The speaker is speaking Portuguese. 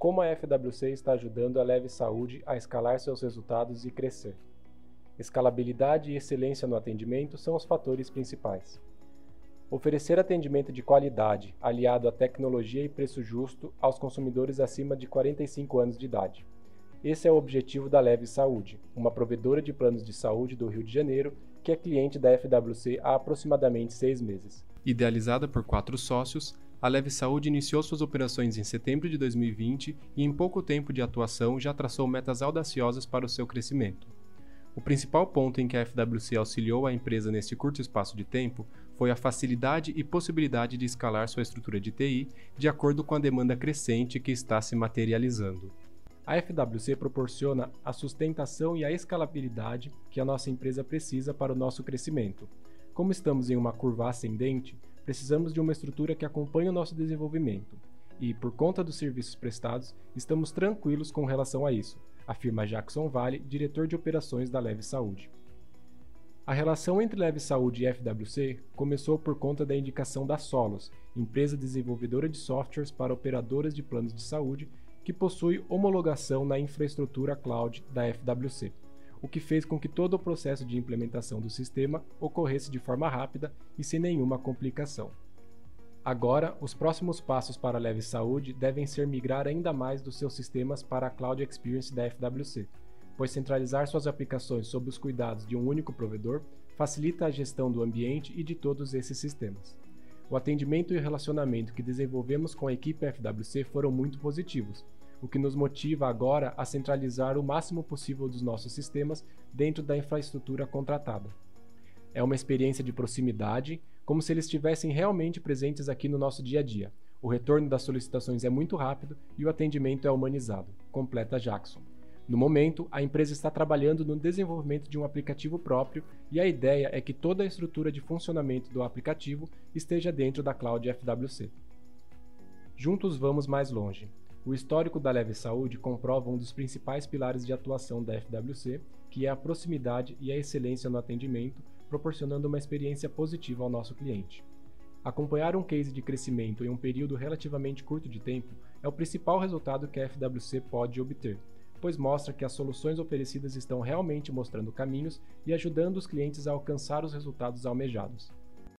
como a FWC está ajudando a Leve Saúde a escalar seus resultados e crescer. Escalabilidade e excelência no atendimento são os fatores principais. Oferecer atendimento de qualidade, aliado a tecnologia e preço justo aos consumidores acima de 45 anos de idade. Esse é o objetivo da Leve Saúde, uma provedora de planos de saúde do Rio de Janeiro que é cliente da FWC há aproximadamente seis meses. Idealizada por quatro sócios, a Leve Saúde iniciou suas operações em setembro de 2020 e, em pouco tempo de atuação, já traçou metas audaciosas para o seu crescimento. O principal ponto em que a FWC auxiliou a empresa neste curto espaço de tempo foi a facilidade e possibilidade de escalar sua estrutura de TI de acordo com a demanda crescente que está se materializando. A FWC proporciona a sustentação e a escalabilidade que a nossa empresa precisa para o nosso crescimento. Como estamos em uma curva ascendente, precisamos de uma estrutura que acompanhe o nosso desenvolvimento. E, por conta dos serviços prestados, estamos tranquilos com relação a isso, afirma Jackson Vale, diretor de operações da Leve Saúde. A relação entre Leve Saúde e FWC começou por conta da indicação da Solos, empresa desenvolvedora de softwares para operadoras de planos de saúde que possui homologação na infraestrutura cloud da FWC, o que fez com que todo o processo de implementação do sistema ocorresse de forma rápida e sem nenhuma complicação. Agora, os próximos passos para a Leve Saúde devem ser migrar ainda mais dos seus sistemas para a Cloud Experience da FWC, pois centralizar suas aplicações sob os cuidados de um único provedor facilita a gestão do ambiente e de todos esses sistemas. O atendimento e o relacionamento que desenvolvemos com a equipe FWC foram muito positivos, o que nos motiva agora a centralizar o máximo possível dos nossos sistemas dentro da infraestrutura contratada. É uma experiência de proximidade, como se eles estivessem realmente presentes aqui no nosso dia a dia. O retorno das solicitações é muito rápido e o atendimento é humanizado, completa Jackson. No momento, a empresa está trabalhando no desenvolvimento de um aplicativo próprio e a ideia é que toda a estrutura de funcionamento do aplicativo esteja dentro da cloud FWC. Juntos vamos mais longe. O histórico da Leve Saúde comprova um dos principais pilares de atuação da FWC, que é a proximidade e a excelência no atendimento, proporcionando uma experiência positiva ao nosso cliente. Acompanhar um case de crescimento em um período relativamente curto de tempo é o principal resultado que a FWC pode obter pois mostra que as soluções oferecidas estão realmente mostrando caminhos e ajudando os clientes a alcançar os resultados almejados.